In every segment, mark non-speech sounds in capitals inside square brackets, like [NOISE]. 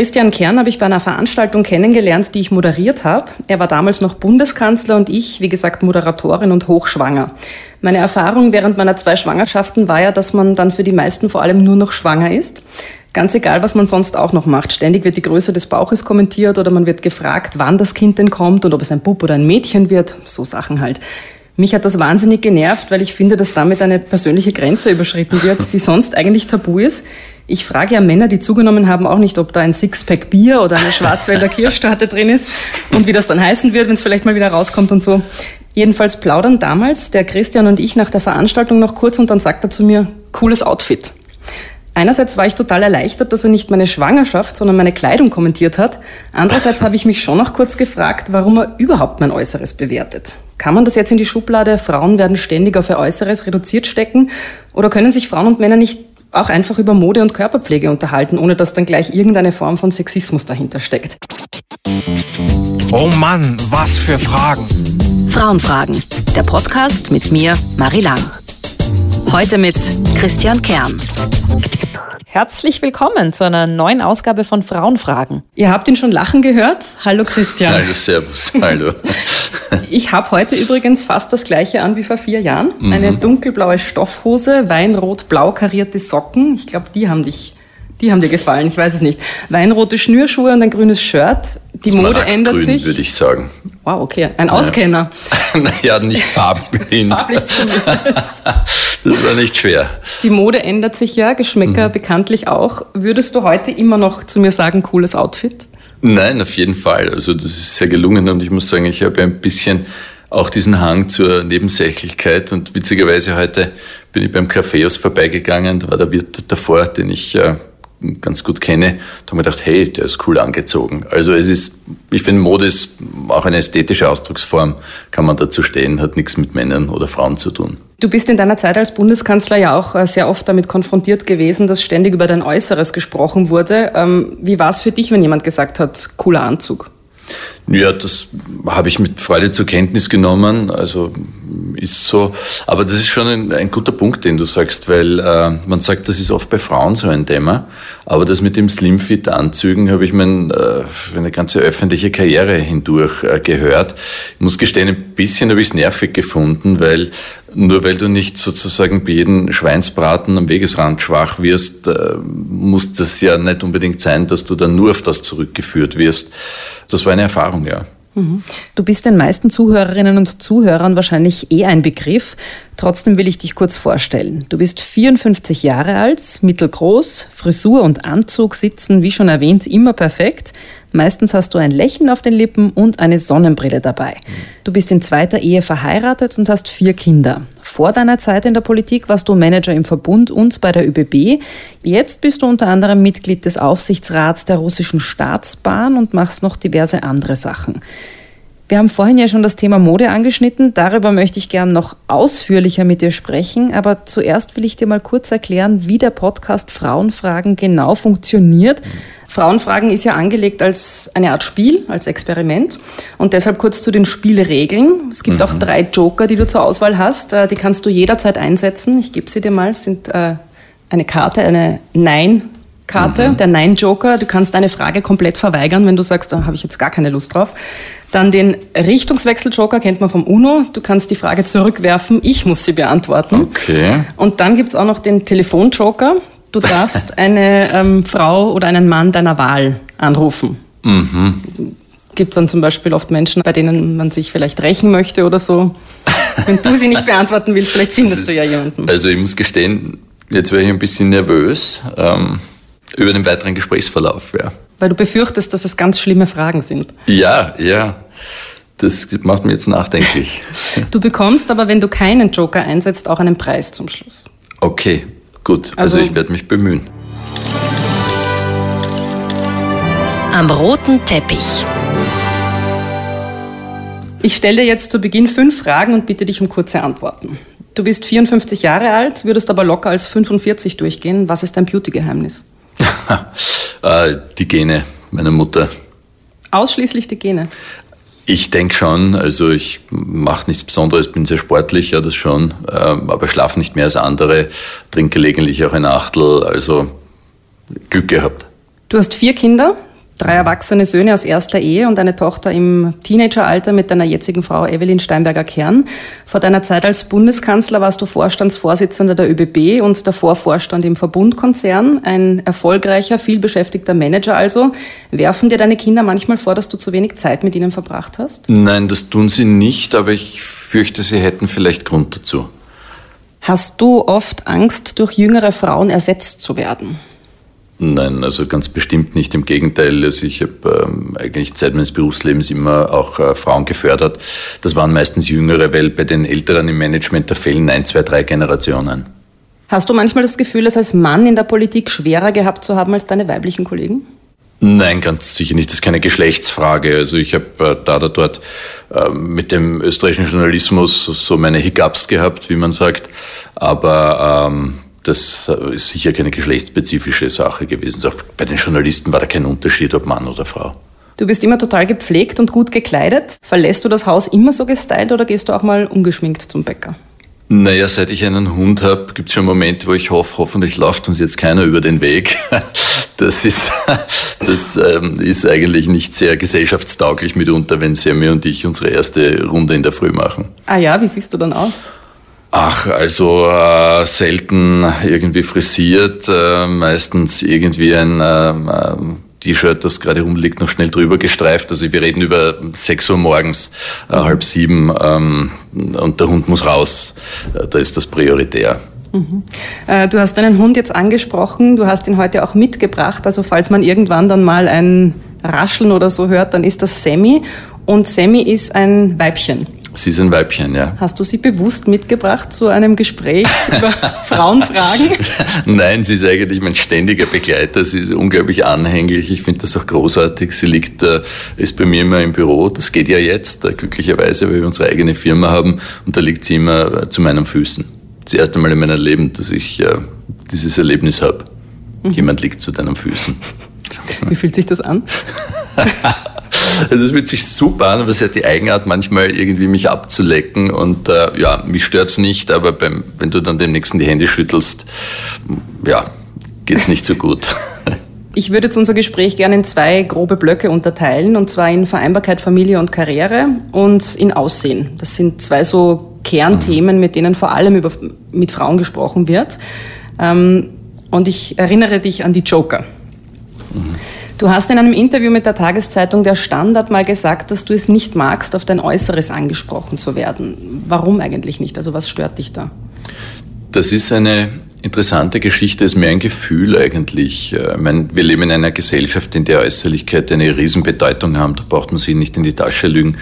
Christian Kern habe ich bei einer Veranstaltung kennengelernt, die ich moderiert habe. Er war damals noch Bundeskanzler und ich, wie gesagt, Moderatorin und hochschwanger. Meine Erfahrung während meiner zwei Schwangerschaften war ja, dass man dann für die meisten vor allem nur noch schwanger ist. Ganz egal, was man sonst auch noch macht. Ständig wird die Größe des Bauches kommentiert oder man wird gefragt, wann das Kind denn kommt und ob es ein Bub oder ein Mädchen wird. So Sachen halt. Mich hat das wahnsinnig genervt, weil ich finde, dass damit eine persönliche Grenze überschritten wird, die sonst eigentlich tabu ist. Ich frage ja Männer, die zugenommen haben, auch nicht, ob da ein Sixpack Bier oder eine Schwarzwälder [LAUGHS] Kirschtorte drin ist und wie das dann heißen wird, wenn es vielleicht mal wieder rauskommt und so. Jedenfalls plaudern damals der Christian und ich nach der Veranstaltung noch kurz und dann sagt er zu mir, cooles Outfit. Einerseits war ich total erleichtert, dass er nicht meine Schwangerschaft, sondern meine Kleidung kommentiert hat. Andererseits habe ich mich schon noch kurz gefragt, warum er überhaupt mein Äußeres bewertet. Kann man das jetzt in die Schublade, Frauen werden ständig auf ihr Äußeres reduziert stecken? Oder können sich Frauen und Männer nicht auch einfach über Mode und Körperpflege unterhalten, ohne dass dann gleich irgendeine Form von Sexismus dahinter steckt. Oh Mann, was für Fragen. Frauenfragen, der Podcast mit mir, Marie Lang. Heute mit Christian Kern. Herzlich willkommen zu einer neuen Ausgabe von Frauenfragen. Ihr habt ihn schon lachen gehört. Hallo Christian. Hallo, Servus. Hallo. [LAUGHS] Ich habe heute übrigens fast das gleiche an wie vor vier Jahren. Mhm. Eine dunkelblaue Stoffhose, weinrot-blau karierte Socken. Ich glaube, die haben dich die haben dir gefallen, ich weiß es nicht. Weinrote Schnürschuhe und ein grünes Shirt. Die Mode ändert sich. würde ich sagen. Wow, okay. Ein Auskenner. [LAUGHS] naja, nicht [LAUGHS] farbenblind. Farblich das war nicht schwer. Die Mode ändert sich ja, Geschmäcker mhm. bekanntlich auch. Würdest du heute immer noch zu mir sagen, cooles Outfit? Nein, auf jeden Fall. Also das ist sehr gelungen und ich muss sagen, ich habe ein bisschen auch diesen Hang zur Nebensächlichkeit und witzigerweise heute bin ich beim Kaffeehaus vorbeigegangen, da war der Wirt davor, den ich äh, ganz gut kenne, da habe ich gedacht, hey, der ist cool angezogen. Also es ist, ich finde, Mode ist auch eine ästhetische Ausdrucksform, kann man dazu stehen, hat nichts mit Männern oder Frauen zu tun. Du bist in deiner Zeit als Bundeskanzler ja auch äh, sehr oft damit konfrontiert gewesen, dass ständig über dein Äußeres gesprochen wurde. Ähm, wie war es für dich, wenn jemand gesagt hat, cooler Anzug? Ja, das habe ich mit Freude zur Kenntnis genommen. Also ist so. Aber das ist schon ein, ein guter Punkt, den du sagst, weil äh, man sagt, das ist oft bei Frauen so ein Thema. Aber das mit dem Slimfit-Anzügen habe ich mein, äh, eine ganze öffentliche Karriere hindurch äh, gehört. Ich muss gestehen, ein bisschen habe ich es nervig gefunden, weil nur weil du nicht sozusagen bei jedem Schweinsbraten am Wegesrand schwach wirst, äh, muss das ja nicht unbedingt sein, dass du dann nur auf das zurückgeführt wirst. Das war eine Erfahrung, ja. Mhm. Du bist den meisten Zuhörerinnen und Zuhörern wahrscheinlich eh ein Begriff. Trotzdem will ich dich kurz vorstellen. Du bist 54 Jahre alt, mittelgroß, Frisur und Anzug sitzen, wie schon erwähnt, immer perfekt. Meistens hast du ein Lächeln auf den Lippen und eine Sonnenbrille dabei. Du bist in zweiter Ehe verheiratet und hast vier Kinder. Vor deiner Zeit in der Politik warst du Manager im Verbund und bei der ÖBB. Jetzt bist du unter anderem Mitglied des Aufsichtsrats der russischen Staatsbahn und machst noch diverse andere Sachen. Wir haben vorhin ja schon das Thema Mode angeschnitten. Darüber möchte ich gern noch ausführlicher mit dir sprechen. Aber zuerst will ich dir mal kurz erklären, wie der Podcast Frauenfragen genau funktioniert. Frauenfragen ist ja angelegt als eine Art Spiel, als Experiment. Und deshalb kurz zu den Spielregeln. Es gibt mhm. auch drei Joker, die du zur Auswahl hast. Äh, die kannst du jederzeit einsetzen. Ich gebe sie dir mal. Es sind äh, eine Karte, eine Nein Karte, mhm. der Nein-Joker. Du kannst eine Frage komplett verweigern, wenn du sagst, da habe ich jetzt gar keine Lust drauf. Dann den Richtungswechsel-Joker kennt man vom UNO. Du kannst die Frage zurückwerfen, ich muss sie beantworten. Okay. Und dann gibt's auch noch den Telefon-Joker. Du darfst [LAUGHS] eine ähm, Frau oder einen Mann deiner Wahl anrufen. Mhm. Gibt dann zum Beispiel oft Menschen, bei denen man sich vielleicht rächen möchte oder so. Wenn du sie nicht beantworten willst, vielleicht findest ist, du ja jemanden. Also ich muss gestehen, jetzt wäre ich ein bisschen nervös. Ähm über den weiteren Gesprächsverlauf. Ja. Weil du befürchtest, dass es ganz schlimme Fragen sind. Ja, ja. Das macht mir jetzt nachdenklich. [LAUGHS] Du bekommst aber, wenn du keinen Joker einsetzt, auch einen Preis zum Schluss. Okay, gut. Also, also ich werde mich bemühen. Am roten Teppich. Ich stelle jetzt zu Beginn fünf Fragen und bitte dich um kurze Antworten. Du bist 54 Jahre alt, würdest aber locker als 45 durchgehen. Was ist dein Beauty-Geheimnis? [LAUGHS] Äh, die Gene meiner Mutter. Ausschließlich die Gene? Ich denke schon, also ich mache nichts Besonderes, bin sehr sportlich, ja das schon, ähm, aber schlafe nicht mehr als andere, trinke gelegentlich auch ein Achtel, also Glück gehabt. Du hast vier Kinder, Drei erwachsene Söhne aus erster Ehe und eine Tochter im Teenageralter mit deiner jetzigen Frau Evelyn Steinberger-Kern. Vor deiner Zeit als Bundeskanzler warst du Vorstandsvorsitzender der ÖBB und davor Vorstand im Verbundkonzern. Ein erfolgreicher, vielbeschäftigter Manager also. Werfen dir deine Kinder manchmal vor, dass du zu wenig Zeit mit ihnen verbracht hast? Nein, das tun sie nicht, aber ich fürchte, sie hätten vielleicht Grund dazu. Hast du oft Angst, durch jüngere Frauen ersetzt zu werden? Nein, also ganz bestimmt nicht. Im Gegenteil, also ich habe ähm, eigentlich Zeit meines Berufslebens immer auch äh, Frauen gefördert. Das waren meistens Jüngere, weil bei den Älteren im Management da fehlen ein, zwei, drei Generationen. Hast du manchmal das Gefühl, es als Mann in der Politik schwerer gehabt zu haben als deine weiblichen Kollegen? Nein, ganz sicher nicht. Das ist keine Geschlechtsfrage. Also ich habe äh, da oder dort äh, mit dem österreichischen Journalismus so meine Hiccups gehabt, wie man sagt. Aber ähm, das ist sicher keine geschlechtsspezifische Sache gewesen. Auch bei den Journalisten war da kein Unterschied, ob Mann oder Frau. Du bist immer total gepflegt und gut gekleidet. Verlässt du das Haus immer so gestylt oder gehst du auch mal ungeschminkt zum Bäcker? Naja, seit ich einen Hund habe, gibt es schon Momente, wo ich hoffe, hoffentlich läuft uns jetzt keiner über den Weg. [LAUGHS] Das ist, [LAUGHS] das ähm, ist eigentlich nicht sehr gesellschaftstauglich mitunter, wenn Sammy und ich unsere erste Runde in der Früh machen. Ah ja, wie siehst du dann aus? Ach, also äh, selten irgendwie frisiert, äh, meistens irgendwie ein äh, T-Shirt, das gerade rumliegt, noch schnell drüber gestreift. Also wir reden über 6 Uhr morgens, äh, halb sieben ähm, und der Hund muss raus. Äh, da ist das prioritär. Mhm. Äh, du hast deinen Hund jetzt angesprochen, du hast ihn heute auch mitgebracht. Also falls man irgendwann dann mal ein Rascheln oder so hört, dann ist das Sammy. Und Sammy ist ein Weibchen. Sie ist ein Weibchen, ja. Hast du sie bewusst mitgebracht zu einem Gespräch [LAUGHS] über Frauenfragen? Nein, sie ist eigentlich mein ständiger Begleiter. Sie ist unglaublich anhänglich. Ich finde das auch großartig. Sie liegt, äh, ist bei mir immer im Büro. Das geht ja jetzt, äh, glücklicherweise, weil wir unsere eigene Firma haben. Und da liegt sie immer äh, zu meinen Füßen. Das erste Mal in meinem Leben, dass ich dieses Erlebnis habe. Mhm. Jemand liegt zu deinen Füßen. Wie fühlt sich das an? [LAUGHS] Also es fühlt sich super an, aber es hat die Eigenart, manchmal irgendwie mich abzulecken. Und äh, ja, mich stört es nicht, aber beim, wenn du dann dem Nächsten die Hände schüttelst, ja, geht es nicht so gut. [LAUGHS] Ich würde jetzt unser Gespräch gerne in zwei grobe Blöcke unterteilen, und zwar in Vereinbarkeit Familie und Karriere und in Aussehen. Das sind zwei so Kernthemen, mhm. mit denen vor allem über, mit Frauen gesprochen wird. Ähm, und ich erinnere dich an die Joker. Mhm. Du hast in einem Interview mit der Tageszeitung Der Standard mal gesagt, dass du es nicht magst, auf dein Äußeres angesprochen zu werden. Warum eigentlich nicht? Also was stört dich da? Das ist eine interessante Geschichte, ist mehr ein Gefühl eigentlich. Ich meine, wir leben in einer Gesellschaft, in der Äußerlichkeit eine Riesenbedeutung haben. Da braucht man sich nicht in die Tasche lügen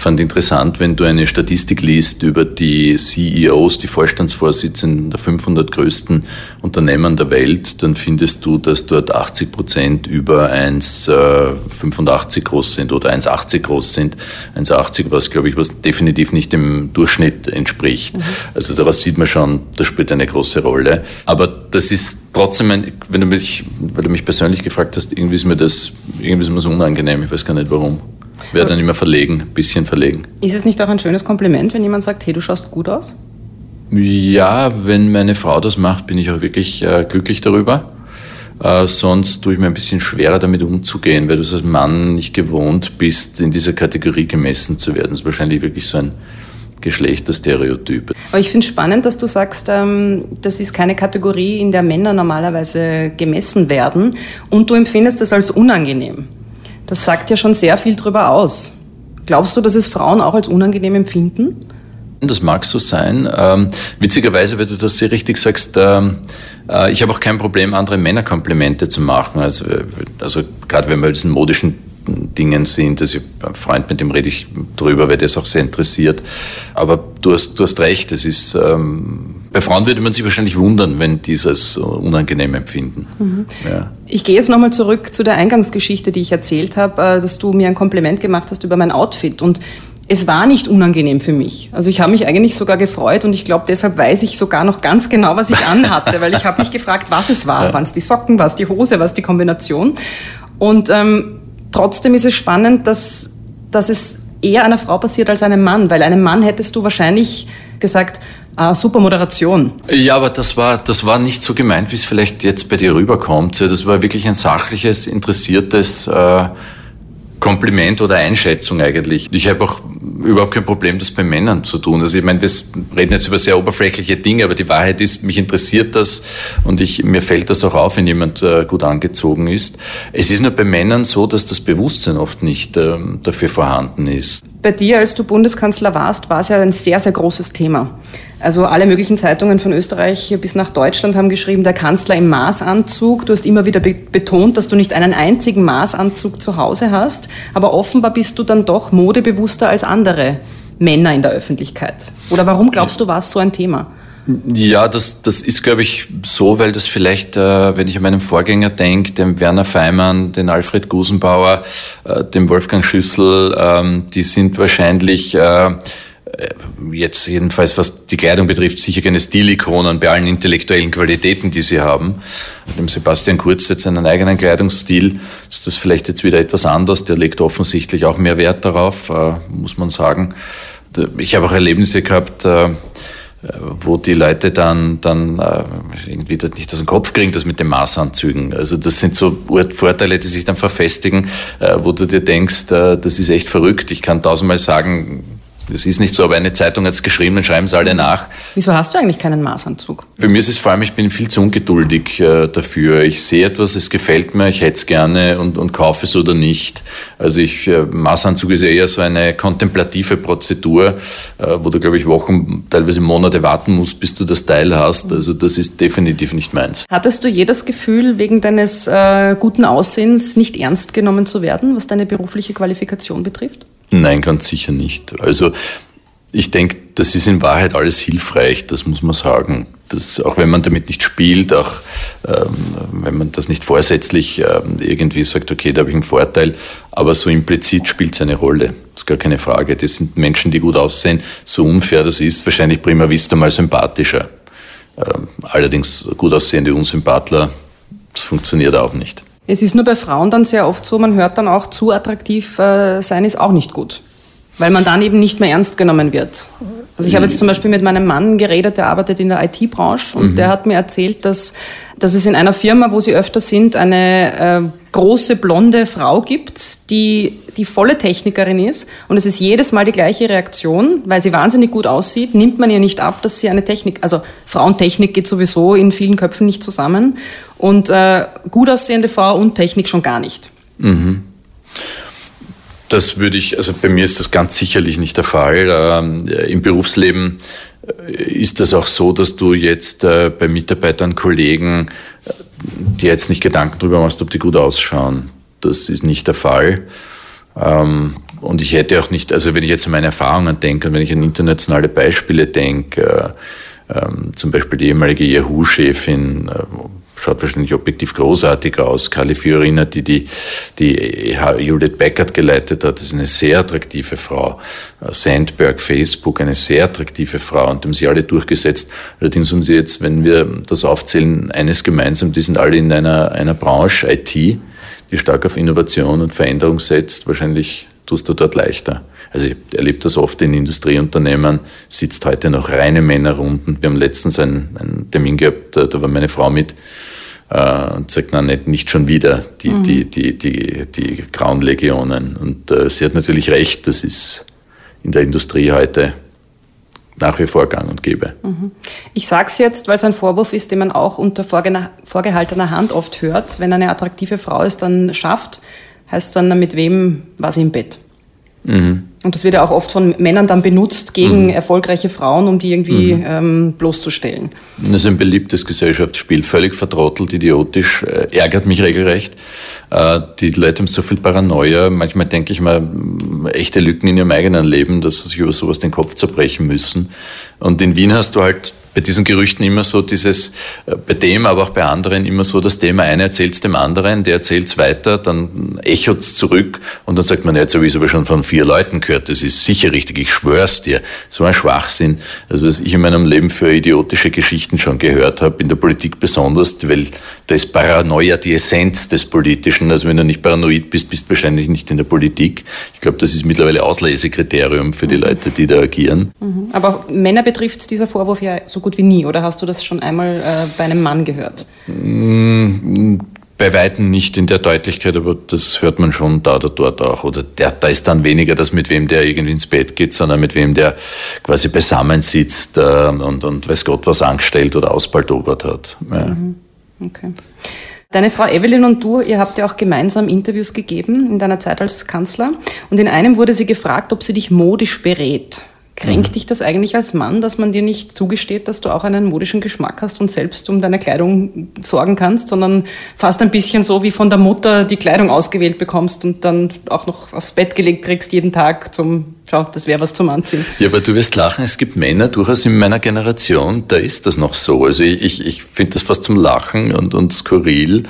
fand interessant, wenn du eine Statistik liest über die CEOs, die Vorstandsvorsitzenden der 500 größten Unternehmen der Welt, dann findest du, dass dort 80 Prozent über 1,85 äh, groß sind oder 1,80 groß sind. 1,80 was, glaube ich, was definitiv nicht dem Durchschnitt entspricht. Mhm. Also daraus sieht man schon, das spielt eine große Rolle. Aber das ist trotzdem, ein, wenn du mich, weil du mich persönlich gefragt hast, irgendwie ist mir das, irgendwie ist mir so unangenehm. Ich weiß gar nicht warum. Wäre dann immer verlegen, ein bisschen verlegen. Ist es nicht auch ein schönes Kompliment, wenn jemand sagt, hey, du schaust gut aus? Ja, wenn meine Frau das macht, bin ich auch wirklich äh, glücklich darüber. Äh, sonst tue ich mir ein bisschen schwerer damit umzugehen, weil du als Mann nicht gewohnt bist, in dieser Kategorie gemessen zu werden. Das ist wahrscheinlich wirklich so ein Geschlechterstereotyp. Aber ich finde es spannend, dass du sagst, ähm, das ist keine Kategorie, in der Männer normalerweise gemessen werden und du empfindest das als unangenehm. Das sagt ja schon sehr viel darüber aus. Glaubst du, dass es Frauen auch als unangenehm empfinden? Das mag so sein. Ähm, witzigerweise, weil du das sehr richtig sagst, ähm, äh, ich habe auch kein Problem, andere Männer Komplimente zu machen. Also, also gerade wenn wir diesen modischen Dingen sind. Also ein Freund, mit dem rede ich drüber, weil das auch sehr interessiert. Aber du hast, du hast recht, es ist, ähm, bei Frauen würde man sich wahrscheinlich wundern, wenn dieses unangenehm empfinden. Mhm. Ja. Ich gehe jetzt nochmal zurück zu der Eingangsgeschichte, die ich erzählt habe, äh, dass du mir ein Kompliment gemacht hast über mein Outfit. Und es war nicht unangenehm für mich. Also ich habe mich eigentlich sogar gefreut und ich glaube, deshalb weiß ich sogar noch ganz genau, was ich anhatte, weil ich habe mich gefragt, was es war. Ja. Waren es die Socken, war es die Hose, war es die Kombination? Und ähm, Trotzdem ist es spannend, dass, dass es eher einer Frau passiert als einem Mann, weil einem Mann hättest du wahrscheinlich gesagt, Ah, super Moderation. Ja, aber das war, das war nicht so gemeint, wie es vielleicht jetzt bei dir rüberkommt. Das war wirklich ein sachliches, interessiertes äh, Kompliment oder Einschätzung eigentlich. Ich habe auch überhaupt kein Problem, das bei Männern zu tun. Also ich meine, wir reden jetzt über sehr oberflächliche Dinge, aber die Wahrheit ist, mich interessiert das und ich, mir fällt das auch auf, wenn jemand äh, gut angezogen ist. Es ist nur bei Männern so, dass das Bewusstsein oft nicht äh, dafür vorhanden ist. Bei dir, als du Bundeskanzler warst, war es ja ein sehr, sehr großes Thema. Also alle möglichen Zeitungen von Österreich bis nach Deutschland haben geschrieben, der Kanzler im Maßanzug. Du hast immer wieder betont, dass du nicht einen einzigen Maßanzug zu Hause hast, aber offenbar bist du dann doch modebewusster als andere Männer in der Öffentlichkeit. Oder warum glaubst du, war es so ein Thema? Ja, das, das ist, glaube ich, so, weil das vielleicht, äh, wenn ich an meinen Vorgänger denke, den Werner Feimann, den Alfred Gusenbauer, äh, den Wolfgang Schüssel, ähm, die sind wahrscheinlich äh, äh, jetzt jedenfalls was die Kleidung betrifft, sicher keine Stilikonen bei allen intellektuellen Qualitäten, die sie haben. Dem Sebastian Kurz jetzt einen eigenen Kleidungsstil, ist das vielleicht jetzt wieder etwas anders. Der legt offensichtlich auch mehr Wert darauf, äh, muss man sagen. Ich habe auch Erlebnisse gehabt, äh, wo die Leute dann, dann irgendwie das nicht aus dem Kopf kriegen, das mit den Maßanzügen. Also das sind so Vorteile, die sich dann verfestigen, wo du dir denkst, das ist echt verrückt. Ich kann tausendmal sagen, das ist nicht so, aber eine Zeitung hat es geschrieben, dann schreiben es alle nach. Wieso hast du eigentlich keinen Maßanzug? Bei mir ist es vor allem, ich bin viel zu ungeduldig äh, dafür. Ich sehe etwas, es gefällt mir, ich hätte es gerne und, und kaufe es oder nicht. Also ich, äh, Maßanzug ist ja eher so eine kontemplative Prozedur, äh, wo du, glaube ich, Wochen, teilweise Monate warten musst, bis du das Teil hast. Also das ist definitiv nicht meins. Hattest du jedes Gefühl, wegen deines äh, guten Aussehens nicht ernst genommen zu werden, was deine berufliche Qualifikation betrifft? Nein, ganz sicher nicht. Also ich denke, das ist in Wahrheit alles hilfreich, das muss man sagen. Das, auch wenn man damit nicht spielt, auch ähm, wenn man das nicht vorsätzlich ähm, irgendwie sagt, okay, da habe ich einen Vorteil, aber so implizit spielt es eine Rolle. Das ist gar keine Frage. Das sind Menschen, die gut aussehen. So unfair das ist, wahrscheinlich prima vista mal sympathischer. Ähm, allerdings gut aussehende Unsympathler, das funktioniert auch nicht. Es ist nur bei Frauen dann sehr oft so, man hört dann auch, zu attraktiv äh, sein ist auch nicht gut. Weil man dann eben nicht mehr ernst genommen wird. Also ich habe jetzt zum Beispiel mit meinem Mann geredet, der arbeitet in der IT-Branche und mhm. der hat mir erzählt, dass, dass es in einer Firma, wo sie öfter sind, eine äh, große blonde Frau gibt, die die volle Technikerin ist und es ist jedes Mal die gleiche Reaktion, weil sie wahnsinnig gut aussieht, nimmt man ihr nicht ab, dass sie eine Technik, also Frauentechnik geht sowieso in vielen Köpfen nicht zusammen und äh, gut aussehende Frau und Technik schon gar nicht. Mhm. Das würde ich, also bei mir ist das ganz sicherlich nicht der Fall. Ähm, Im Berufsleben äh, ist das auch so, dass du jetzt äh, bei Mitarbeitern, Kollegen äh, dir jetzt nicht Gedanken darüber machst, ob die gut ausschauen. Das ist nicht der Fall. Ähm, und ich hätte auch nicht, also wenn ich jetzt an meine Erfahrungen denke und wenn ich an internationale Beispiele denke, ähm, zum Beispiel die ehemalige Yahoo-Chefin, schaut wahrscheinlich objektiv großartig aus. Kali Fiorina, die die, die Judith Beckert geleitet hat, ist eine sehr attraktive Frau. Äh, Sandberg, Facebook, eine sehr attraktive Frau und haben sie alle durchgesetzt. Allerdings haben sie jetzt, wenn wir das aufzählen, eines gemeinsam, die sind alle in einer, einer Branche, IT, die stark auf Innovation und Veränderung setzt. Wahrscheinlich tust du dort leichter. Also ich erlebe das oft in Industrieunternehmen, sitzt heute noch reine Männerrunden. Wir haben letztens einen, einen Termin gehabt, da war meine Frau mit äh, und sagt, nein, nicht, nicht schon wieder die, mhm. die, die, die, die grauen Legionen. Und äh, sie hat natürlich recht, das ist in der Industrie heute nach wie vor gang und gäbe. Mhm. Ich sage es jetzt, weil es ein Vorwurf ist, den man auch unter vorgehaltener Hand oft hört. Wenn eine attraktive Frau es dann schafft, heißt dann, mit wem war sie im Bett? Mhm. Und das wird ja auch oft von Männern dann benutzt gegen mhm. erfolgreiche Frauen, um die irgendwie mhm. ähm, bloßzustellen. Das ist ein beliebtes Gesellschaftsspiel, völlig vertrottelt, idiotisch, äh, ärgert mich regelrecht. Äh, die Leute haben so viel Paranoia. Manchmal denke ich mal, echte Lücken in ihrem eigenen Leben, dass sie sich über sowas den Kopf zerbrechen müssen. Und in Wien hast du halt bei diesen Gerüchten immer so dieses, äh, bei dem, aber auch bei anderen immer so das Thema, einer erzählt es dem anderen, der erzählt es weiter, dann echot es zurück und dann sagt man, jetzt habe ich es aber schon von vier Leuten gehört, das ist sicher richtig, ich schwör's dir. So ein Schwachsinn, also was ich in meinem Leben für idiotische Geschichten schon gehört habe, in der Politik besonders, weil da ist Paranoia die Essenz des Politischen. Also wenn du nicht paranoid bist, bist du wahrscheinlich nicht in der Politik. Ich glaube, das ist mittlerweile Auslesekriterium für die mhm. Leute, die da agieren. Mhm. Aber Männer betrifft dieser Vorwurf ja so gut wie nie, oder hast du das schon einmal äh, bei einem Mann gehört? Mm, bei Weitem nicht in der Deutlichkeit, aber das hört man schon da oder dort auch. Oder der, da ist dann weniger das, mit wem der irgendwie ins Bett geht, sondern mit wem der quasi beisammen sitzt äh, und, und weiß Gott was angestellt oder ausbaldobert hat. Ja. Mhm. Okay. Deine Frau Evelyn und du, ihr habt ja auch gemeinsam Interviews gegeben in deiner Zeit als Kanzler. Und in einem wurde sie gefragt, ob sie dich modisch berät. Kränkt mhm. dich das eigentlich als Mann, dass man dir nicht zugesteht, dass du auch einen modischen Geschmack hast und selbst um deine Kleidung sorgen kannst, sondern fast ein bisschen so wie von der Mutter die Kleidung ausgewählt bekommst und dann auch noch aufs Bett gelegt kriegst jeden Tag zum, schau, das wäre was zum Anziehen. Ja, aber du wirst lachen, es gibt Männer durchaus in meiner Generation, da ist das noch so. Also ich, ich, ich finde das fast zum Lachen und, und skurril.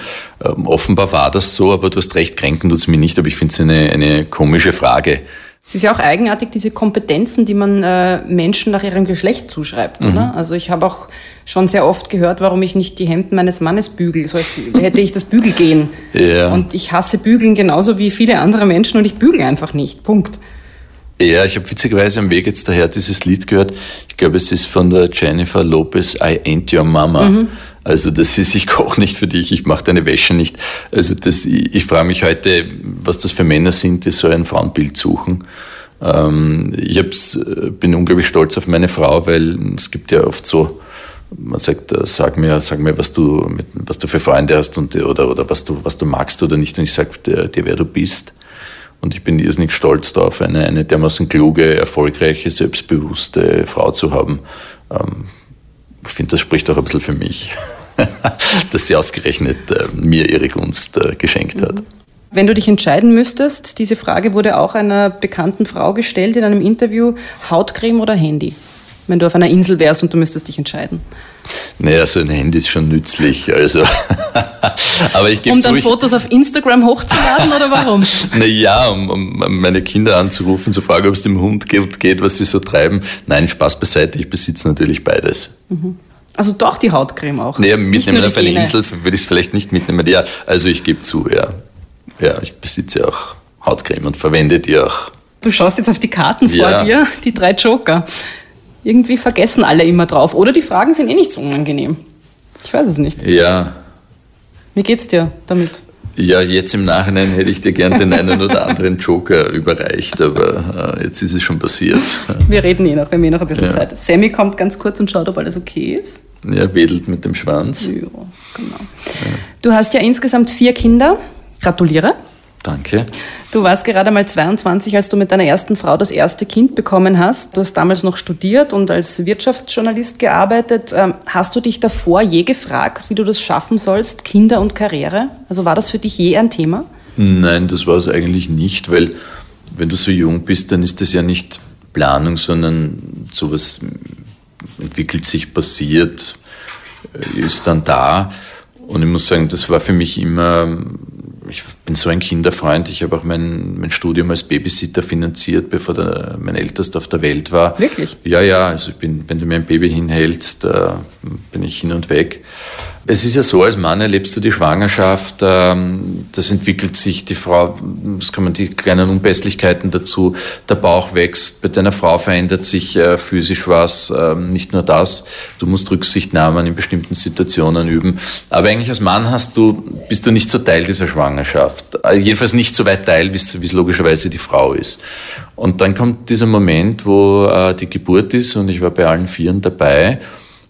Ähm, offenbar war das so, aber du hast recht, kränken tut es mir nicht, aber ich finde es eine, eine komische Frage. Es ist ja auch eigenartig, diese Kompetenzen, die man äh, Menschen nach ihrem Geschlecht zuschreibt, mhm. oder? Also ich habe auch schon sehr oft gehört, warum ich nicht die Hemden meines Mannes bügel, so als hätte ich das Bügelgehen. Ja. Und ich hasse Bügeln genauso wie viele andere Menschen und ich bügel einfach nicht. Punkt. Ja, ich habe witzigerweise am Weg jetzt daher dieses Lied gehört. Ich glaube, es ist von der Jennifer Lopez, I Ain't Your Mama. Mhm. Also das ist, ich koche nicht für dich, ich mache deine Wäsche nicht. Also das, ich, ich frage mich heute, was das für Männer sind, die so ein Frauenbild suchen. Ähm, ich hab's, äh, bin unglaublich stolz auf meine Frau, weil es gibt ja oft so, man sagt, äh, sag mir, sag mir, was du, was du für Freunde hast und oder oder was du, was du magst oder nicht. Und ich sage dir, dir, wer du bist. Und ich bin irrsinnig stolz darauf, eine, eine dermaßen kluge, erfolgreiche, selbstbewusste Frau zu haben. Ähm, ich finde, das spricht auch ein bisschen für mich, [LAUGHS] dass sie ausgerechnet äh, mir ihre Gunst äh, geschenkt hat. Wenn du dich entscheiden müsstest, diese Frage wurde auch einer bekannten Frau gestellt in einem Interview, Hautcreme oder Handy? Wenn du auf einer Insel wärst und du müsstest dich entscheiden. Naja, so ein Handy ist schon nützlich. Also. [LAUGHS] Aber ich um dann zu, Fotos auf Instagram hochzuladen oder warum? [LAUGHS] naja, um, um meine Kinder anzurufen, zu fragen, ob es dem Hund geht, was sie so treiben. Nein, Spaß beiseite, ich besitze natürlich beides. Mhm. Also doch die Hautcreme auch. Naja, mitnehmen auf eine Insel würde ich es vielleicht nicht mitnehmen. Ja, also ich gebe zu, ja. Ja, ich besitze auch Hautcreme und verwende die auch. Du schaust jetzt auf die Karten ja. vor dir, die drei Joker. Irgendwie vergessen alle immer drauf. Oder die Fragen sind eh nicht so unangenehm. Ich weiß es nicht. Ja. Wie geht's dir damit? Ja, jetzt im Nachhinein hätte ich dir gern den einen oder anderen Joker überreicht, aber äh, jetzt ist es schon passiert. Wir reden eh noch, wir haben eh noch ein bisschen ja. Zeit. Sammy kommt ganz kurz und schaut, ob alles okay ist. Ja, wedelt mit dem Schwanz. Ja, genau. Ja. Du hast ja insgesamt vier Kinder. Gratuliere. Danke. Du warst gerade mal 22, als du mit deiner ersten Frau das erste Kind bekommen hast. Du hast damals noch studiert und als Wirtschaftsjournalist gearbeitet. Ähm, hast du dich davor je gefragt, wie du das schaffen sollst, Kinder und Karriere? Also war das für dich je ein Thema? Nein, das war es eigentlich nicht, weil wenn du so jung bist, dann ist das ja nicht Planung, sondern sowas entwickelt sich, passiert, äh, ist dann da. Und ich muss sagen, das war für mich immer bin so ein Kinderfreund. Ich habe auch mein, mein Studium als Babysitter finanziert, bevor der, mein Ältester auf der Welt war. Wirklich? Ja, ja. Also ich bin, wenn du mir ein Baby hinhältst, äh, bin ich hin und weg. Es ist ja so, als Mann erlebst du die Schwangerschaft, ähm, das entwickelt sich, die Frau, es kommen die kleinen Unpässlichkeiten dazu, der Bauch wächst, bei deiner Frau verändert sich äh, physisch was, ähm, nicht nur das, du musst Rücksichtnahmen in bestimmten Situationen üben. Aber eigentlich als Mann hast du, bist du nicht so Teil dieser Schwangerschaft. Äh, jedenfalls nicht so weit Teil, wie es logischerweise die Frau ist. Und dann kommt dieser Moment, wo die Geburt ist und ich war bei allen Vieren dabei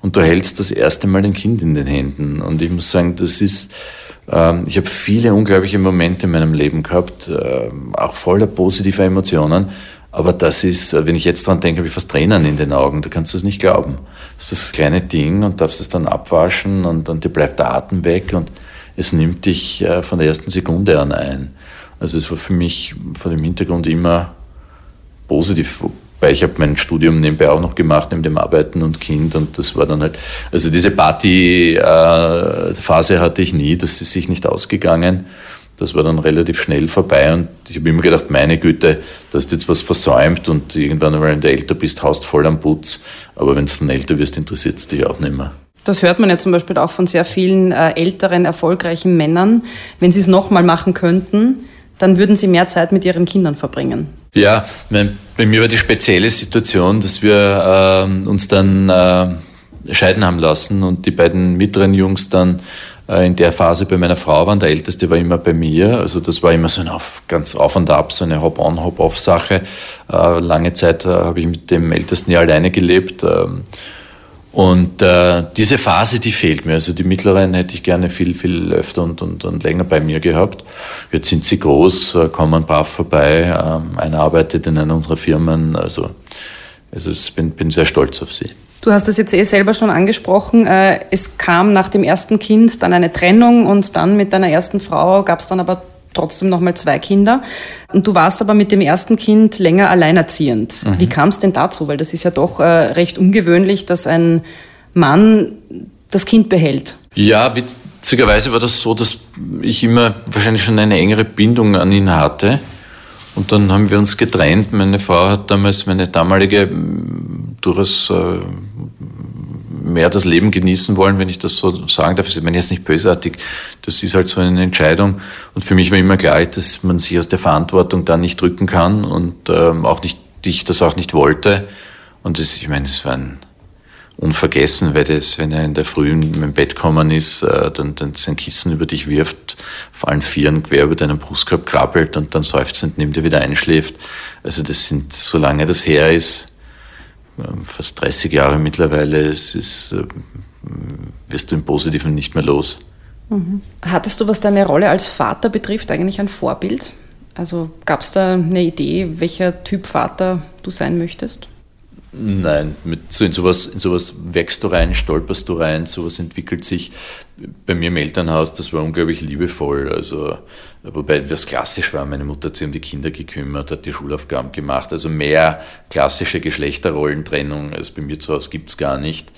und du hältst das erste Mal ein Kind in den Händen. Und ich muss sagen, das ist, ähm, ich habe viele unglaubliche Momente in meinem Leben gehabt, äh, auch voller positiver Emotionen. Aber das ist, äh, wenn ich jetzt dran denke, habe ich fast Tränen in den Augen. Du kannst das nicht glauben. Das ist das kleine Ding und darfst es dann abwaschen und dann dir bleibt der Atem weg und es nimmt dich äh, von der ersten Sekunde an ein. Also es war für mich vor dem Hintergrund immer positiv, weil ich habe mein Studium nebenbei auch noch gemacht, neben dem Arbeiten und Kind und das war dann halt, also diese Party-Phase hatte ich nie, das ist sich nicht ausgegangen. Das war dann relativ schnell vorbei und ich habe immer gedacht, meine Güte, da hast jetzt was versäumt und irgendwann, wenn du älter bist, haust voll am Putz. Aber wenn du dann älter wirst, interessiert es dich auch nicht mehr. Das hört man ja zum Beispiel auch von sehr vielen äh, älteren, erfolgreichen Männern. Wenn sie es nochmal machen könnten, dann würden sie mehr Zeit mit ihren Kindern verbringen. Ja, mein, bei mir war die spezielle Situation, dass wir äh, uns dann äh, scheiden haben lassen und die beiden mittleren Jungs dann äh, in der Phase bei meiner Frau waren. Der Älteste war immer bei mir. Also das war immer so ein auf, ganz auf und ab, so eine Hop-on, Hop-off-Sache. Äh, lange Zeit äh, habe ich mit dem Ältesten ja alleine gelebt. Und äh, diese Phase, die fehlt mir. Also die mittleren hätte ich gerne viel, viel öfter und, und, und länger bei mir gehabt. Jetzt sind sie groß, äh, kommen brav vorbei. Ähm, einer arbeitet in einer unserer Firmen. Also, also ich bin, bin sehr stolz auf sie. Du hast das jetzt eh selber schon angesprochen. Äh, es kam nach dem ersten Kind dann eine Trennung und dann mit deiner ersten Frau gab es dann aber trotzdem nochmal zwei Kinder. Und du warst aber mit dem ersten Kind länger alleinerziehend. Mhm. Wie kam es denn dazu? Weil das ist ja doch äh, recht ungewöhnlich, dass ein Mann das Kind behält. Ja, witzigerweise war das so, dass ich immer wahrscheinlich schon eine engere Bindung an ihn hatte. Und dann haben wir uns getrennt. Meine Frau hat damals, meine damalige, durchaus äh, mehr das Leben genießen wollen, wenn ich das so sagen darf. Ich meine jetzt nicht bösartig, das ist halt so eine Entscheidung. Und für mich war immer klar, dass man sich aus der Verantwortung da nicht drücken kann und ähm, auch nicht, ich das auch nicht wollte. Und das, ich meine, es war ein unvergessen, weil das, wenn er in der Früh im Bett gekommen ist, äh, dann, dann sein Kissen über dich wirft, vor allen Vieren quer über deinen Brustkorb krabbelt und dann seufzend neben dir wieder einschläft. Also das sind, solange das her ist, fast 30 Jahre mittlerweile, es ist, äh, wirst du im Positiven nicht mehr los. Mhm. Hattest du, was deine Rolle als Vater betrifft, eigentlich ein Vorbild? Also gab es da eine Idee, welcher Typ Vater du sein möchtest? Nein, mit, so in, sowas, in sowas wächst du rein, stolperst du rein, sowas entwickelt sich. Bei mir im Elternhaus, das war unglaublich liebevoll. Also, wobei das klassisch war, meine Mutter hat sich um die Kinder gekümmert, hat die Schulaufgaben gemacht. Also mehr klassische Geschlechterrollentrennung als bei mir zu Hause gibt es gar nicht.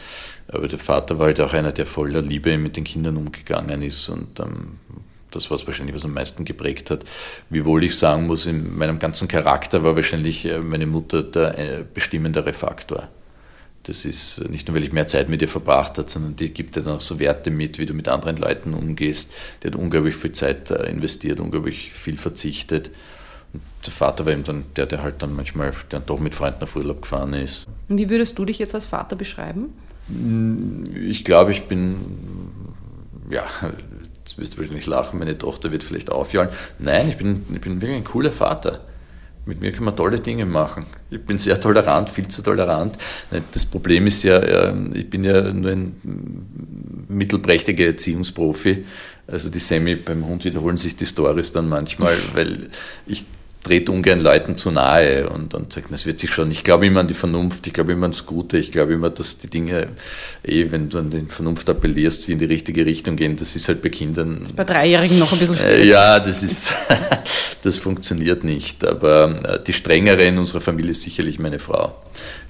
Aber der Vater war halt auch einer, der voller Liebe mit den Kindern umgegangen ist und ähm, das war es wahrscheinlich, was am meisten geprägt hat. Wiewohl ich sagen muss, in meinem ganzen Charakter war wahrscheinlich äh, meine Mutter der äh, bestimmendere Faktor. Das ist nicht nur, weil ich mehr Zeit mit ihr verbracht habe, sondern die gibt dir dann auch so Werte mit, wie du mit anderen Leuten umgehst. Die hat unglaublich viel Zeit äh, investiert, unglaublich viel verzichtet. Und der Vater war eben dann der, der halt dann manchmal der doch mit Freunden auf Urlaub gefahren ist. Und wie würdest du dich jetzt als Vater beschreiben? Ich glaube, ich bin ja, Jetzt wirst du wahrscheinlich lachen, meine Tochter wird vielleicht aufjagen. Nein, ich bin, ich bin wirklich ein cooler Vater. Mit mir kann man tolle Dinge machen. Ich bin sehr tolerant, viel zu tolerant. Das Problem ist ja, ähm, ich bin ja nur ein mittelprächtiger Erziehungsprofi. Also die Semi beim Hund wiederholen sich die Stories dann manchmal, [LAUGHS] weil ich dreht ungern Leuten zu nahe und, und sagt, das wird sich schon. Ich glaube immer an die Vernunft, ich glaube immer ans Gute, ich glaube immer, dass die Dinge, eh, wenn du an die Vernunft appellierst, sie in die richtige Richtung gehen. Das ist halt bei Kindern. Das ist bei Dreijährigen noch ein bisschen schwierig. Äh, ja, das ist, [LAUGHS] das funktioniert nicht. Aber äh, die strengere in unserer Familie ist sicherlich meine Frau.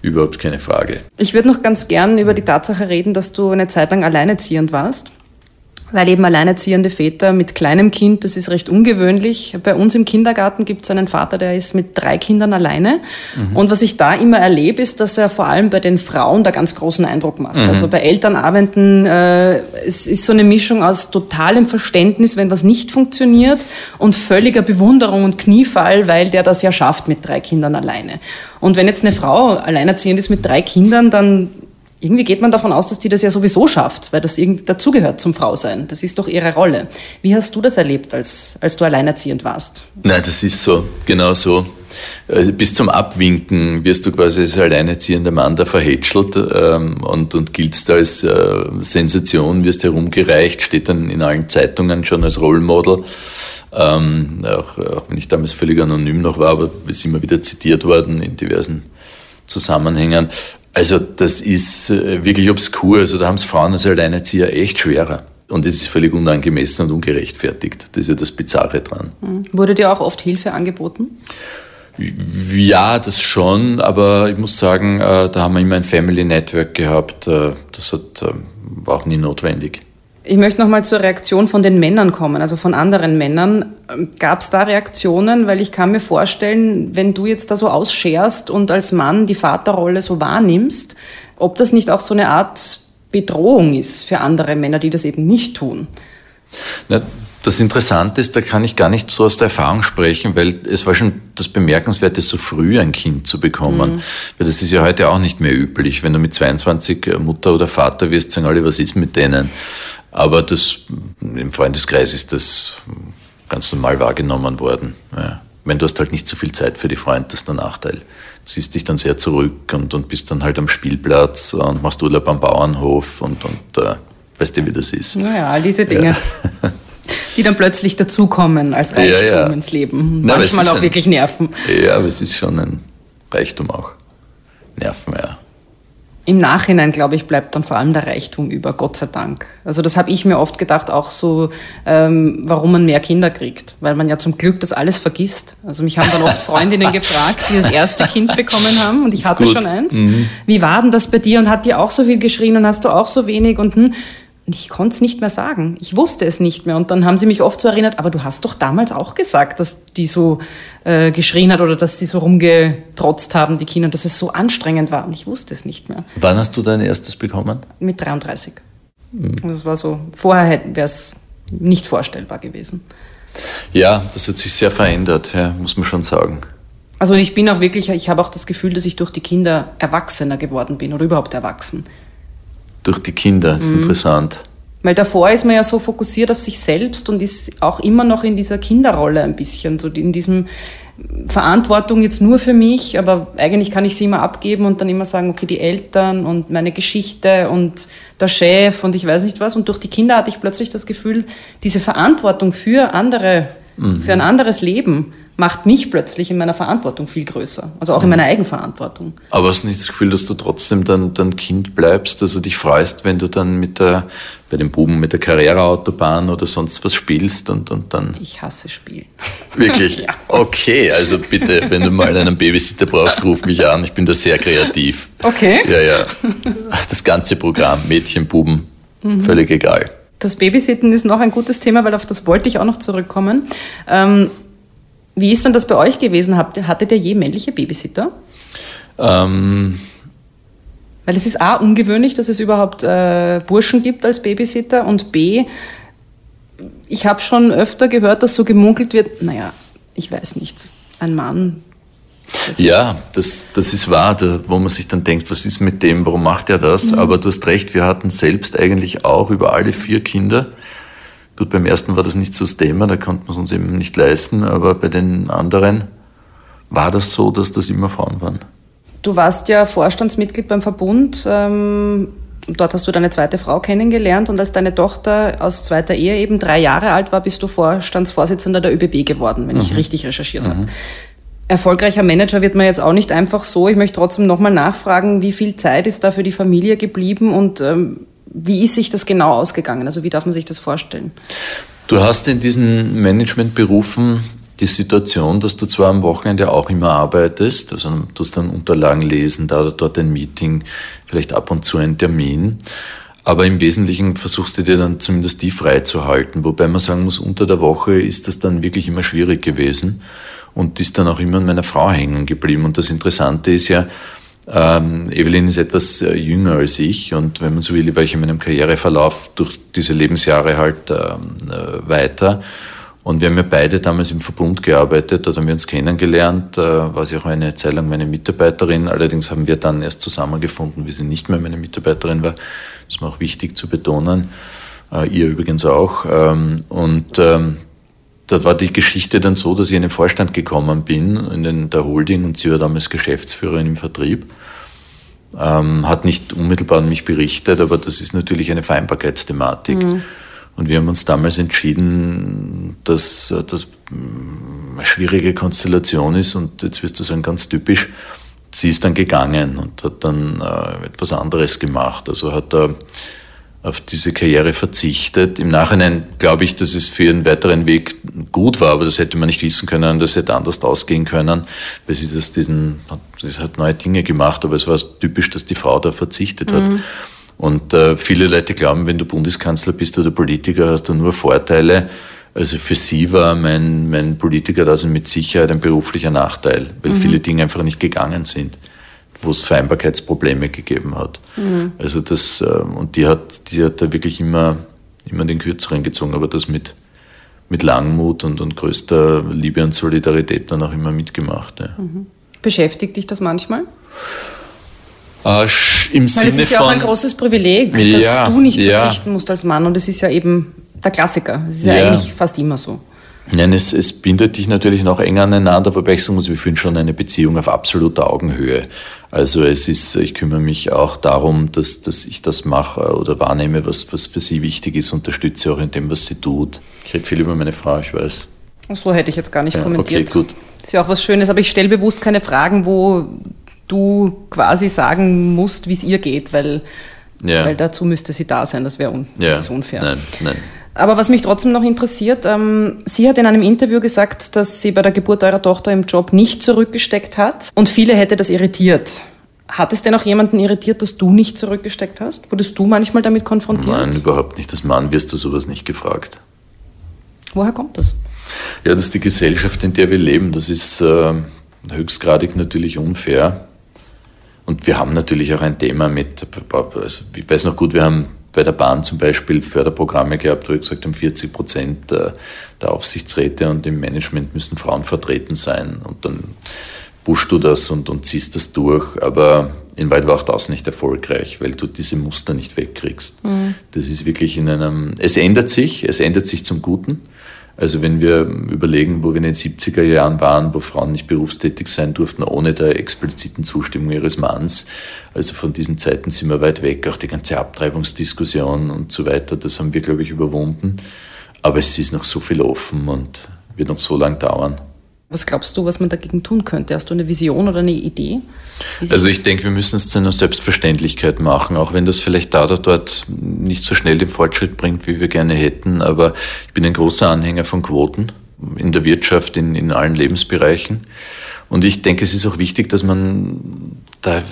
Überhaupt keine Frage. Ich würde noch ganz gern über die Tatsache reden, dass du eine Zeit lang alleinerziehend warst weil eben alleinerziehende Väter mit kleinem Kind, das ist recht ungewöhnlich. Bei uns im Kindergarten gibt es einen Vater, der ist mit drei Kindern alleine. Mhm. Und was ich da immer erlebe, ist, dass er vor allem bei den Frauen da ganz großen Eindruck macht. Mhm. Also bei Elternabenden, äh, es ist so eine Mischung aus totalem Verständnis, wenn was nicht funktioniert, und völliger Bewunderung und Kniefall, weil der das ja schafft mit drei Kindern alleine. Und wenn jetzt eine Frau alleinerziehend ist mit drei Kindern, dann irgendwie geht man davon aus, dass die das ja sowieso schafft, weil das irgendwie dazugehört zum Frausein. Das ist doch ihre Rolle. Wie hast du das erlebt, als, als du alleinerziehend warst? Nein, das ist so, genau so. Also bis zum Abwinken wirst du quasi als alleinerziehender Mann da verhätschelt ähm, und, und giltst als äh, Sensation, wirst herumgereicht, steht dann in allen Zeitungen schon als Rollmodel. Ähm, auch, auch wenn ich damals völlig anonym noch war, aber ist immer wieder zitiert worden in diversen Zusammenhängen. Also das ist äh, wirklich obskur. Also da haben es Frauen als Alleinerzieher echt schwerer. Und es ist völlig unangemessen und ungerechtfertigt. Das ist ja das Bizarre dran. Mhm. Wurde dir auch oft Hilfe angeboten? Ja, das schon, aber ich muss sagen, äh, da haben wir immer ein Family Network gehabt. Äh, das hat, war auch nie notwendig. Ich möchte nochmal zur Reaktion von den Männern kommen, also von anderen Männern. Gab es da Reaktionen? Weil ich kann mir vorstellen, wenn du jetzt da so ausscherst und als Mann die Vaterrolle so wahrnimmst, ob das nicht auch so eine Art Bedrohung ist für andere Männer, die das eben nicht tun. Na, das Interessante ist, da kann ich gar nicht so aus der Erfahrung sprechen, weil es war schon das Bemerkenswerte, so früh ein Kind zu bekommen. Mhm. Weil das ist ja heute auch nicht mehr üblich. Wenn du mit 22 Mutter oder Vater wirst, sagen alle, was ist mit denen? Aber das, im Freundeskreis ist das ganz normal wahrgenommen worden. Ja. Wenn du hast halt nicht so viel Zeit für die Freunde, das ist der Nachteil. Du siehst dich dann sehr zurück und, und bist dann halt am Spielplatz und machst Urlaub am Bauernhof und, und äh, weißt du, wie das ist. Naja, all diese Dinge. Ja. [LAUGHS] die dann plötzlich dazukommen als Reichtum ja, ja. ins Leben. Na, Manchmal auch ein, wirklich nerven. Ja, aber es ist schon ein Reichtum auch. Nerven, ja. Im Nachhinein, glaube ich, bleibt dann vor allem der Reichtum über, Gott sei Dank. Also das habe ich mir oft gedacht, auch so, ähm, warum man mehr Kinder kriegt, weil man ja zum Glück das alles vergisst. Also mich haben dann oft [LAUGHS] Freundinnen gefragt, die das erste Kind bekommen haben und ich hatte gut. schon eins. Mhm. Wie war denn das bei dir und hat dir auch so viel geschrien und hast du auch so wenig und hm, und ich konnte es nicht mehr sagen. Ich wusste es nicht mehr. Und dann haben sie mich oft so erinnert, aber du hast doch damals auch gesagt, dass die so äh, geschrien hat oder dass sie so rumgetrotzt haben, die Kinder, dass es so anstrengend war. Und ich wusste es nicht mehr. Wann hast du dein erstes bekommen? Mit 33. Mhm. Das war so, vorher wäre es nicht vorstellbar gewesen. Ja, das hat sich sehr verändert, ja, muss man schon sagen. Also ich bin auch wirklich, ich habe auch das Gefühl, dass ich durch die Kinder erwachsener geworden bin oder überhaupt erwachsen durch die Kinder. Das ist mhm. interessant. Weil davor ist man ja so fokussiert auf sich selbst und ist auch immer noch in dieser Kinderrolle ein bisschen, so in diesem Verantwortung jetzt nur für mich, aber eigentlich kann ich sie immer abgeben und dann immer sagen, okay, die Eltern und meine Geschichte und der Chef und ich weiß nicht was. Und durch die Kinder hatte ich plötzlich das Gefühl, diese Verantwortung für andere, mhm. für ein anderes Leben macht mich plötzlich in meiner Verantwortung viel größer. Also auch in mhm. meiner Eigenverantwortung. Aber hast du nicht das Gefühl, dass du trotzdem dann, dann Kind bleibst, also dich freust, wenn du dann mit der, bei den Buben mit der Karriereautobahn oder sonst was spielst und, und dann. Ich hasse Spielen. [LAUGHS] Wirklich? [LAUGHS] ja. Okay, also bitte, wenn du mal einen Babysitter brauchst, ruf mich an. Ich bin da sehr kreativ. Okay. Ja, ja. Das ganze Programm, Mädchen, Buben, mhm. völlig egal. Das Babysitten ist noch ein gutes Thema, weil auf das wollte ich auch noch zurückkommen. Ähm, wie ist denn das bei euch gewesen? Hattet ihr je männliche Babysitter? Ähm. Weil es ist A, ungewöhnlich, dass es überhaupt äh, Burschen gibt als Babysitter und B, ich habe schon öfter gehört, dass so gemunkelt wird, naja, ich weiß nicht, ein Mann. Das ja, das, das ist wahr, da, wo man sich dann denkt, was ist mit dem, warum macht er das? Mhm. Aber du hast recht, wir hatten selbst eigentlich auch über alle vier Kinder Gut, beim ersten war das nicht so das Thema, da konnte man es uns eben nicht leisten, aber bei den anderen war das so, dass das immer Frauen waren. Du warst ja Vorstandsmitglied beim Verbund. Ähm, dort hast du deine zweite Frau kennengelernt und als deine Tochter aus zweiter Ehe eben drei Jahre alt war, bist du Vorstandsvorsitzender der ÖBB geworden, wenn mhm. ich richtig recherchiert mhm. habe. Erfolgreicher Manager wird man jetzt auch nicht einfach so. Ich möchte trotzdem nochmal nachfragen, wie viel Zeit ist da für die Familie geblieben und ähm, wie ist sich das genau ausgegangen? Also wie darf man sich das vorstellen? Du hast in diesen Managementberufen die Situation, dass du zwar am Wochenende auch immer arbeitest, also du musst dann Unterlagen lesen, da oder dort ein Meeting, vielleicht ab und zu ein Termin, aber im Wesentlichen versuchst du dir dann zumindest die freizuhalten, wobei man sagen muss, unter der Woche ist das dann wirklich immer schwierig gewesen und ist dann auch immer an meiner Frau hängen geblieben. Und das Interessante ist ja, ähm, Evelyn ist etwas äh, jünger als ich und wenn man so will, war ich in meinem Karriereverlauf durch diese Lebensjahre halt ähm, äh, weiter. Und wir haben ja beide damals im Verbund gearbeitet, dort haben wir uns kennengelernt, äh, war sie auch eine Zeit lang meine Mitarbeiterin. Allerdings haben wir dann erst zusammengefunden, wie sie nicht mehr meine Mitarbeiterin war. Das ist mir auch wichtig zu betonen. Äh, ihr übrigens auch. Ähm, und ähm, da war die Geschichte dann so, dass ich in den Vorstand gekommen bin, in den, der Holding, und sie war damals Geschäftsführerin im Vertrieb. Ähm, hat nicht unmittelbar an mich berichtet, aber das ist natürlich eine Vereinbarkeitsthematik. Mhm. Und wir haben uns damals entschieden, dass das eine schwierige Konstellation ist und jetzt wirst du sagen, ganz typisch. Sie ist dann gegangen und hat dann äh, etwas anderes gemacht. Also hat da auf diese Karriere verzichtet. Im Nachhinein glaube ich, dass es für ihren weiteren Weg gut war, aber das hätte man nicht wissen können, das hätte anders ausgehen können, weil sie das diesen, sie hat neue Dinge gemacht, aber es war typisch, dass die Frau da verzichtet hat. Mhm. Und äh, viele Leute glauben, wenn du Bundeskanzler bist oder Politiker, hast du nur Vorteile. Also für sie war mein, mein Politiker da also mit Sicherheit ein beruflicher Nachteil, weil mhm. viele Dinge einfach nicht gegangen sind wo es Vereinbarkeitsprobleme gegeben hat. Mhm. Also das, äh, und die hat, die hat da wirklich immer, immer den Kürzeren gezogen, aber das mit, mit Langmut und, und größter Liebe und Solidarität dann auch immer mitgemacht. Ja. Mhm. Beschäftigt dich das manchmal? Äh, Im Weil Sinne es ist ja von, auch ein großes Privileg, dass Ja, du nicht ja. verzichten musst als Mann. Und es ist ja eben der Klassiker. Es ist ja, Ja. eigentlich fast immer so. Nein, es, es bindet dich natürlich noch enger aneinander, wobei ich sagen muss, wir führen schon eine Beziehung auf absoluter Augenhöhe. Also es ist, ich kümmere mich auch darum, dass, dass ich das mache oder wahrnehme, was, was für sie wichtig ist, unterstütze auch in dem, was sie tut. Ich rede viel über meine Frau, ich weiß. So hätte ich jetzt gar nicht Ja, kommentiert. okay, gut. Ist ja auch was Schönes, aber ich stelle bewusst keine Fragen, wo du quasi sagen musst, wie es ihr geht, weil, Ja. weil dazu müsste sie da sein. Das wäre un Ja, das unfair. Nein, nein. Aber was mich trotzdem noch interessiert, ähm, sie hat in einem Interview gesagt, dass sie bei der Geburt eurer Tochter im Job nicht zurückgesteckt hat und viele hätte das irritiert. Hat es denn auch jemanden irritiert, dass du nicht zurückgesteckt hast? Wurdest du manchmal damit konfrontiert? Nein, überhaupt nicht. Als Mann wirst du sowas nicht gefragt. Woher kommt das? Ja, das ist die Gesellschaft, in der wir leben. Das ist äh, höchstgradig natürlich unfair. Und wir haben natürlich auch ein Thema mit, also ich weiß noch gut, wir haben bei der Bahn zum Beispiel Förderprogramme gehabt, wo wir gesagt haben, 40 Prozent äh, der Aufsichtsräte und im Management müssen Frauen vertreten sein. Und dann pushst du das und, und ziehst das durch. Aber in Wahrheit war auch das nicht erfolgreich, weil du diese Muster nicht wegkriegst. Das ist wirklich in einem, es ändert sich, es ändert sich zum Guten. Also wenn wir überlegen, wo wir in den 70er Jahren waren, wo Frauen nicht berufstätig sein durften, ohne der expliziten Zustimmung ihres Manns. Also von diesen Zeiten sind wir weit weg. Auch die ganze Abtreibungsdiskussion und so weiter, das haben wir, glaube ich, überwunden. Aber es ist noch so viel offen und wird noch so lang dauern. Was glaubst du, was man dagegen tun könnte? Hast du eine Vision oder eine Idee? Also ich denke, wir müssen es zu einer Selbstverständlichkeit machen, auch wenn das vielleicht da oder dort nicht so schnell den Fortschritt bringt, wie wir gerne hätten. Aber ich bin ein großer Anhänger von Quoten in der Wirtschaft, in, in allen Lebensbereichen. Und ich denke, es ist auch wichtig, dass man da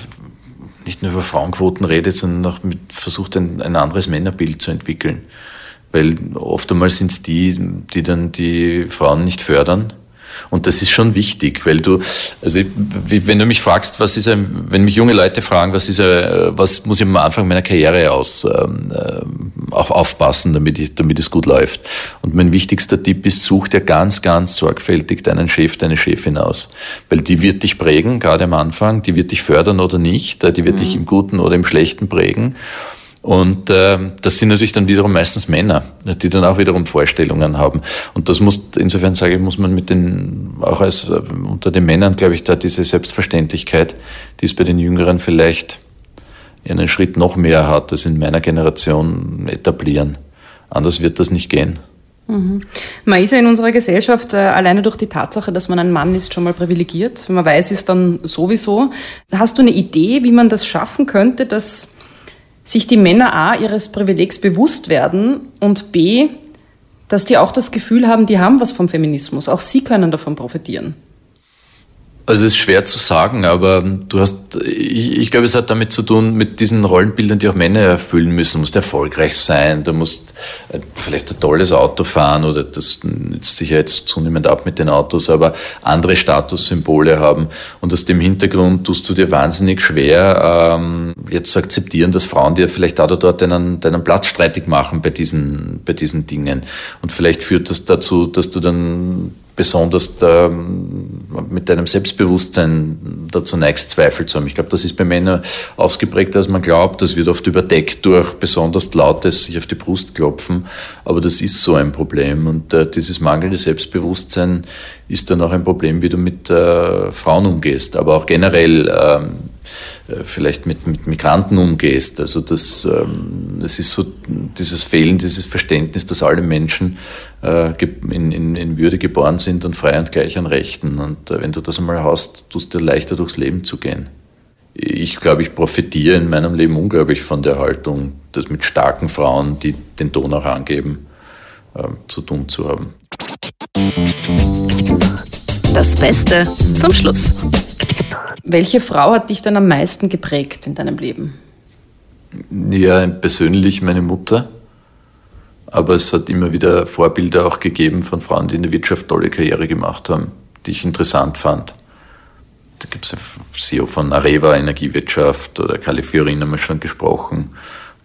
nicht nur über Frauenquoten redet, sondern auch mit, versucht, ein, ein anderes Männerbild zu entwickeln. Weil oft einmal sind es die, die dann die Frauen nicht fördern. Und das ist schon wichtig, weil du, also wenn du mich fragst, was ist ein, wenn mich junge Leute fragen, was ist ein, was muss ich am Anfang meiner Karriere aus ähm, ähm, auf, aufpassen, damit, ich, damit es gut läuft. Und mein wichtigster Tipp ist, such dir ganz, ganz sorgfältig deinen Chef, deine Chefin aus. Weil die wird dich prägen, gerade am Anfang, die wird dich fördern oder nicht, äh, die wird dich im Guten oder im Schlechten prägen. Und äh, das sind natürlich dann wiederum meistens Männer, die dann auch wiederum Vorstellungen haben. Und das muss, insofern sage ich, muss man mit den, auch als äh, unter den Männern, glaube ich, da diese Selbstverständlichkeit, die es bei den Jüngeren vielleicht einen Schritt noch mehr hat, als in meiner Generation etablieren. Anders wird das nicht gehen. Man ist ja in unserer Gesellschaft äh, alleine durch die Tatsache, dass man ein Mann ist, schon mal privilegiert. Wenn man weiß, ist dann sowieso. Hast du eine Idee, wie man das schaffen könnte, dass sich die Männer A ihres Privilegs bewusst werden und B, dass die auch das Gefühl haben, die haben was vom Feminismus. Auch sie können davon profitieren. Also es ist schwer zu sagen, aber du hast, ich, ich glaube, es hat damit zu tun, mit diesen Rollenbildern, die auch Männer erfüllen müssen. Du musst erfolgreich sein, du musst äh, vielleicht ein tolles Auto fahren oder das nützt sich ja jetzt zunehmend ab mit den Autos, aber andere Statussymbole haben. Und aus dem Hintergrund tust du dir wahnsinnig schwer, ähm, jetzt zu akzeptieren, dass Frauen dir vielleicht da oder dort deinen, deinen Platz streitig machen bei diesen, bei diesen Dingen. Und vielleicht führt das dazu, dass du dann besonders ähm, mit deinem Selbstbewusstsein dazu neigst, Zweifel zu haben. Ich glaube, das ist bei Männern ausgeprägter, als man glaubt. Das wird oft überdeckt durch besonders lautes sich auf die Brust klopfen. Aber das ist so ein Problem. Und äh, dieses mangelnde Selbstbewusstsein ist dann auch ein Problem, wie du mit äh, Frauen umgehst, aber auch generell ähm, äh, vielleicht mit, mit Migranten umgehst. Also das, ähm, das ist so dieses Fehlen, dieses Verständnis, dass alle Menschen in, in, in Würde geboren sind und frei und gleich an Rechten. Und äh, wenn du das einmal hast, tust dir leichter durchs Leben zu gehen. Ich glaube, ich profitiere in meinem Leben unglaublich von der Haltung, das mit starken Frauen, die den Ton auch angeben, äh, zu tun zu haben. Das Beste zum Schluss. Welche Frau hat dich dann am meisten geprägt in deinem Leben? Ja, persönlich meine Mutter. Aber es hat immer wieder Vorbilder auch gegeben von Frauen, die in der Wirtschaft tolle Karriere gemacht haben, die ich interessant fand. da gibt es CEO von Areva Energiewirtschaft oder Califiorina haben wir schon gesprochen,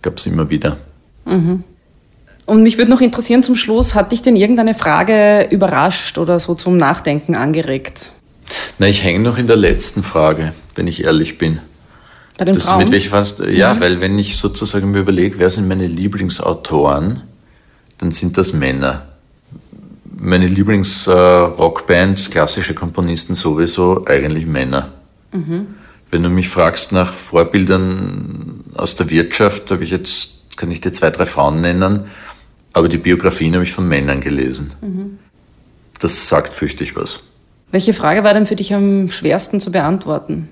gab es immer wieder. Mhm. Und mich würde noch interessieren zum Schluss, hat dich denn irgendeine Frage überrascht oder so zum Nachdenken angeregt? Na, ich hänge noch in der letzten Frage, wenn ich ehrlich bin. Bei den das Frauen? Mit welch fast, ja, mhm. weil wenn ich sozusagen mir überlege, wer sind meine Lieblingsautoren, dann sind das Männer. Meine Lieblingsrockbands, äh, klassische Komponisten sowieso, eigentlich Männer. Mhm. Wenn du mich fragst nach Vorbildern aus der Wirtschaft, habe ich jetzt, kann ich dir zwei, drei Frauen nennen, aber die Biografien habe ich von Männern gelesen. Mhm. Das sagt fürchtig was. Welche Frage war denn für dich am schwersten zu beantworten?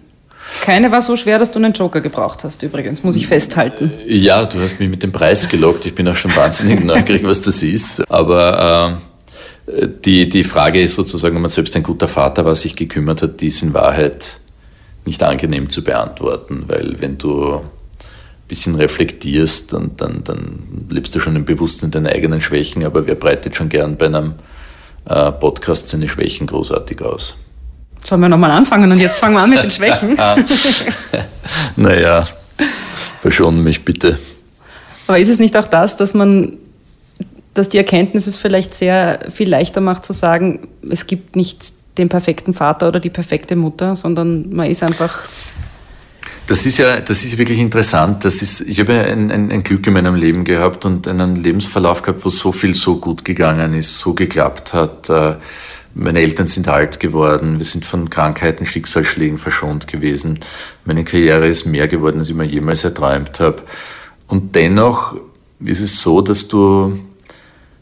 Keine war so schwer, dass du einen Joker gebraucht hast, übrigens, muss ich festhalten. Ja, du hast mich mit dem Preis gelockt. Ich bin auch schon wahnsinnig [LAUGHS] neugierig, was das ist. Aber äh, die, die Frage ist sozusagen, ob man selbst ein guter Vater war, sich gekümmert hat, die ist in Wahrheit nicht angenehm zu beantworten, weil wenn du ein bisschen reflektierst, dann, dann, dann lebst du schon im Bewusstsein deiner eigenen Schwächen, aber wer breitet schon gern bei einem äh, Podcast seine Schwächen großartig aus? Sollen wir nochmal anfangen und jetzt fangen wir an mit den [LAUGHS] Schwächen? [LAUGHS] naja, verschonen mich bitte. Aber ist es nicht auch das, dass man, dass die Erkenntnis es vielleicht sehr viel leichter macht zu sagen, es gibt nicht den perfekten Vater oder die perfekte Mutter, sondern man ist einfach das ist ja, das ist wirklich interessant. Das ist, ich habe ein, ein, ein, Glück in meinem Leben gehabt und einen Lebensverlauf gehabt, wo so viel so gut gegangen ist, so geklappt hat. Meine Eltern sind alt geworden, wir sind von Krankheiten, Schicksalsschlägen verschont gewesen. Meine Karriere ist mehr geworden, als ich mir jemals erträumt habe. Und dennoch ist es so, dass du,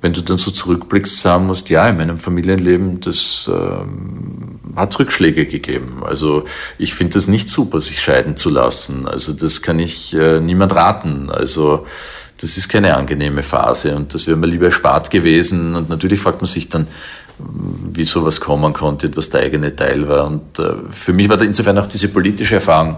wenn du dann so zurückblickst, sagen musst, ja, in meinem Familienleben, das ähm, hat Rückschläge gegeben. Also ich finde das nicht super, sich scheiden zu lassen. Also das kann ich äh, niemand raten. Also das ist keine angenehme Phase und das wäre mir lieber erspart gewesen. Und natürlich fragt man sich dann, wie sowas kommen konnte, was der eigene Teil war. Und äh, für mich war da insofern auch diese politische Erfahrung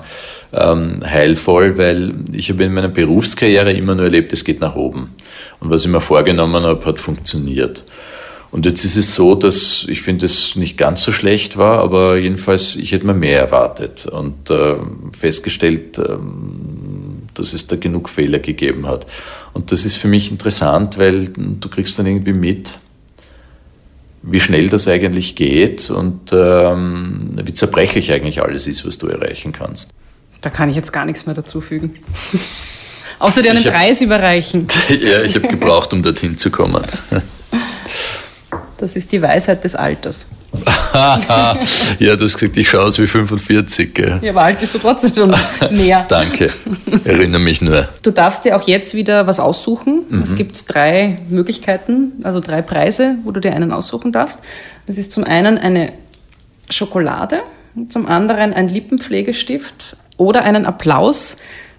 ähm, heilvoll, weil ich habe in meiner Berufskarriere immer nur erlebt, es geht nach oben. Und was ich mir vorgenommen habe, hat funktioniert. Und jetzt ist es so, dass ich finde, es nicht ganz so schlecht war, aber jedenfalls, ich hätte mir mehr erwartet und äh, festgestellt, äh, dass es da genug Fehler gegeben hat. Und das ist für mich interessant, weil du kriegst dann irgendwie mit, wie schnell das eigentlich geht und ähm, wie zerbrechlich eigentlich alles ist, was du erreichen kannst. Da kann ich jetzt gar nichts mehr dazu fügen. [LAUGHS] Außer dir einen hab, Preis überreichen. [LAUGHS] ja, ich habe [LAUGHS] gebraucht, um dorthin zu kommen. Das ist die Weisheit des Alters. [LAUGHS] ja, du hast gesagt, ich schaue aus wie 45. Gell? Ja, aber alt bist du trotzdem schon [LAUGHS] mehr. Danke, erinnere mich nur. Du darfst dir auch jetzt wieder was aussuchen. Mhm. Es gibt drei Möglichkeiten, also drei Preise, wo du dir einen aussuchen darfst. Das ist zum einen eine Schokolade, zum anderen ein Lippenpflegestift oder einen Applaus,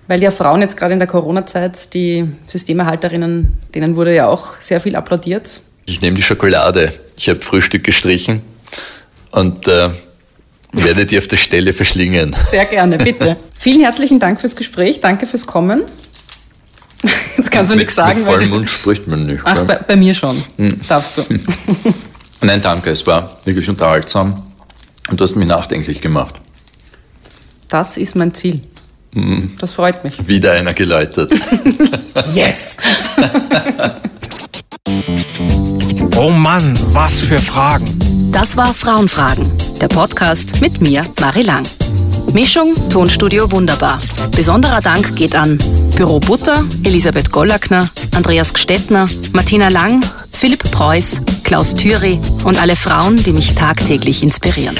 weil ja Frauen jetzt gerade in der Corona-Zeit, die Systemerhalterinnen, denen wurde ja auch sehr viel applaudiert. Ich nehme die Schokolade. Ich habe Frühstück gestrichen und äh, werde die auf der Stelle verschlingen. Sehr gerne, bitte. [LAUGHS] Vielen herzlichen Dank fürs Gespräch, danke fürs Kommen. Jetzt kannst du nichts sagen. Mit vollem Mund spricht man nicht. Ach, bei, bei, mir schon. Hm. Darfst du. [LAUGHS] Nein, danke, es war wirklich unterhaltsam und du hast mich nachdenklich gemacht. Das ist mein Ziel. Hm. Das freut mich. Wieder einer geläutet. [LAUGHS] yes! Oh Mann, was für Fragen. Das war Frauenfragen, der Podcast mit mir, Marie Lang. Mischung Tonstudio Wunderbar. Besonderer Dank geht an Büro Butter, Elisabeth Gollackner, Andreas Gstettner, Martina Lang, Philipp Preuß, Klaus Thüry und alle Frauen, die mich tagtäglich inspirieren.